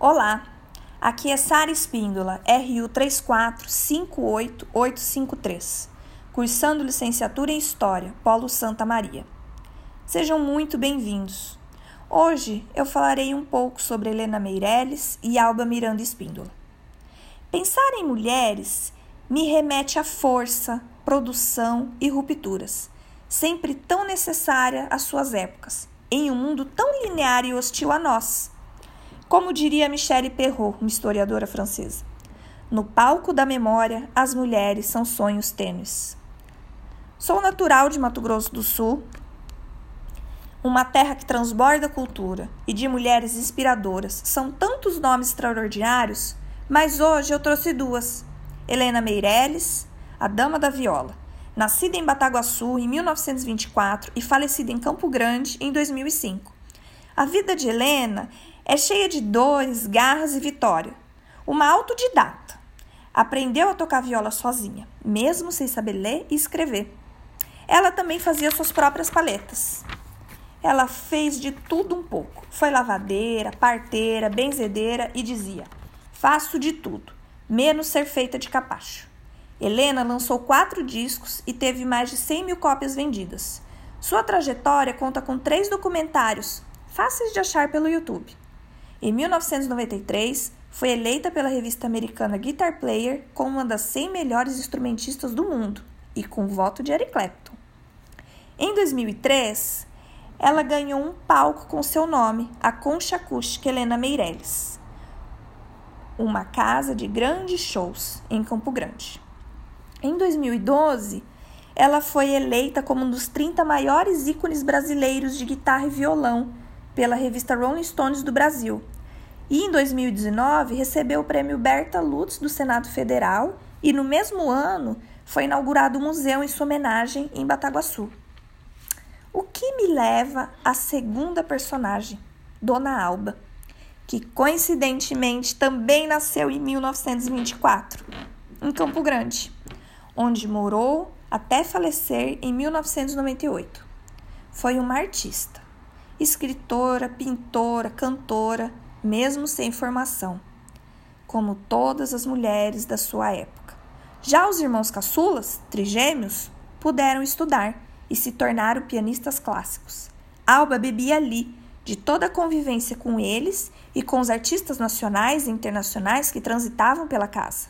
Olá, aqui é Sara Espíndola, RU 3458853, cursando licenciatura em História, Polo Santa Maria. Sejam muito bem-vindos. Hoje eu falarei um pouco sobre Helena Meirelles e Alba Miranda Espíndola. Pensar em mulheres me remete à força, produção e rupturas, sempre tão necessária às suas épocas, em um mundo tão linear e hostil a nós como diria Michelle Perrault, uma historiadora francesa, no palco da memória, as mulheres são sonhos tênues. Sou natural de Mato Grosso do Sul, uma terra que transborda cultura e de mulheres inspiradoras. São tantos nomes extraordinários, mas hoje eu trouxe duas: Helena Meirelles, a Dama da Viola, nascida em Bataguaçu em 1924 e falecida em Campo Grande em 2005. A vida de Helena é cheia de dores, garras e vitória. Uma autodidata. Aprendeu a tocar viola sozinha, mesmo sem saber ler e escrever. Ela também fazia suas próprias paletas. Ela fez de tudo um pouco. Foi lavadeira, parteira, benzedeira e dizia: Faço de tudo, menos ser feita de capacho. Helena lançou quatro discos e teve mais de 100 mil cópias vendidas. Sua trajetória conta com três documentários, fáceis de achar pelo YouTube. Em 1993, foi eleita pela revista americana Guitar Player como uma das 100 melhores instrumentistas do mundo e com voto de Eric Clapton. Em 2003, ela ganhou um palco com seu nome, a Concha Acústica Helena Meirelles, uma casa de grandes shows em Campo Grande. Em 2012, ela foi eleita como um dos 30 maiores ícones brasileiros de guitarra e violão pela revista Rolling Stones do Brasil. E em 2019 recebeu o prêmio Berta Lutz do Senado Federal e no mesmo ano foi inaugurado um museu em sua homenagem em Bataguaçu. O que me leva à segunda personagem, Dona Alba, que coincidentemente também nasceu em 1924, em Campo Grande, onde morou até falecer em 1998. Foi uma artista escritora, pintora, cantora, mesmo sem formação, como todas as mulheres da sua época. Já os irmãos caçulas, trigêmeos, puderam estudar e se tornaram pianistas clássicos. Alba bebia ali de toda a convivência com eles e com os artistas nacionais e internacionais que transitavam pela casa.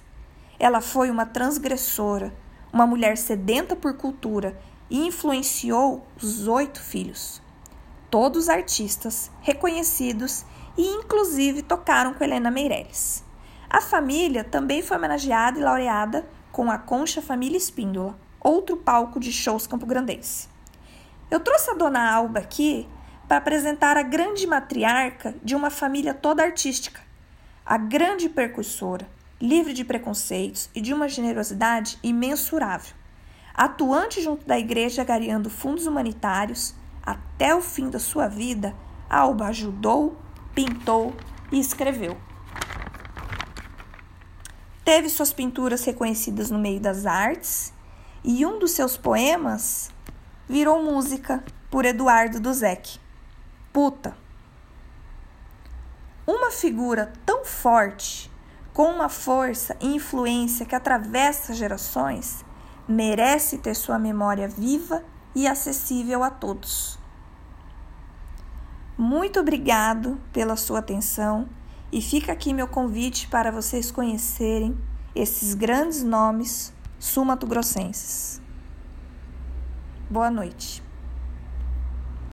Ela foi uma transgressora, uma mulher sedenta por cultura e influenciou os oito filhos todos artistas reconhecidos e inclusive tocaram com Helena Meirelles. A família também foi homenageada e laureada com a Concha Família Espíndola, outro palco de shows campograndense. Eu trouxe a dona Alba aqui para apresentar a grande matriarca de uma família toda artística, a grande percussora, livre de preconceitos e de uma generosidade imensurável, atuante junto da igreja gareando fundos humanitários, até o fim da sua vida, Alba ajudou, pintou e escreveu. Teve suas pinturas reconhecidas no meio das artes e um dos seus poemas virou música por Eduardo Duzek. Puta. Uma figura tão forte, com uma força e influência que atravessa gerações, merece ter sua memória viva e acessível a todos. Muito obrigado pela sua atenção e fica aqui meu convite para vocês conhecerem esses grandes nomes sumatogrossenses. Boa noite.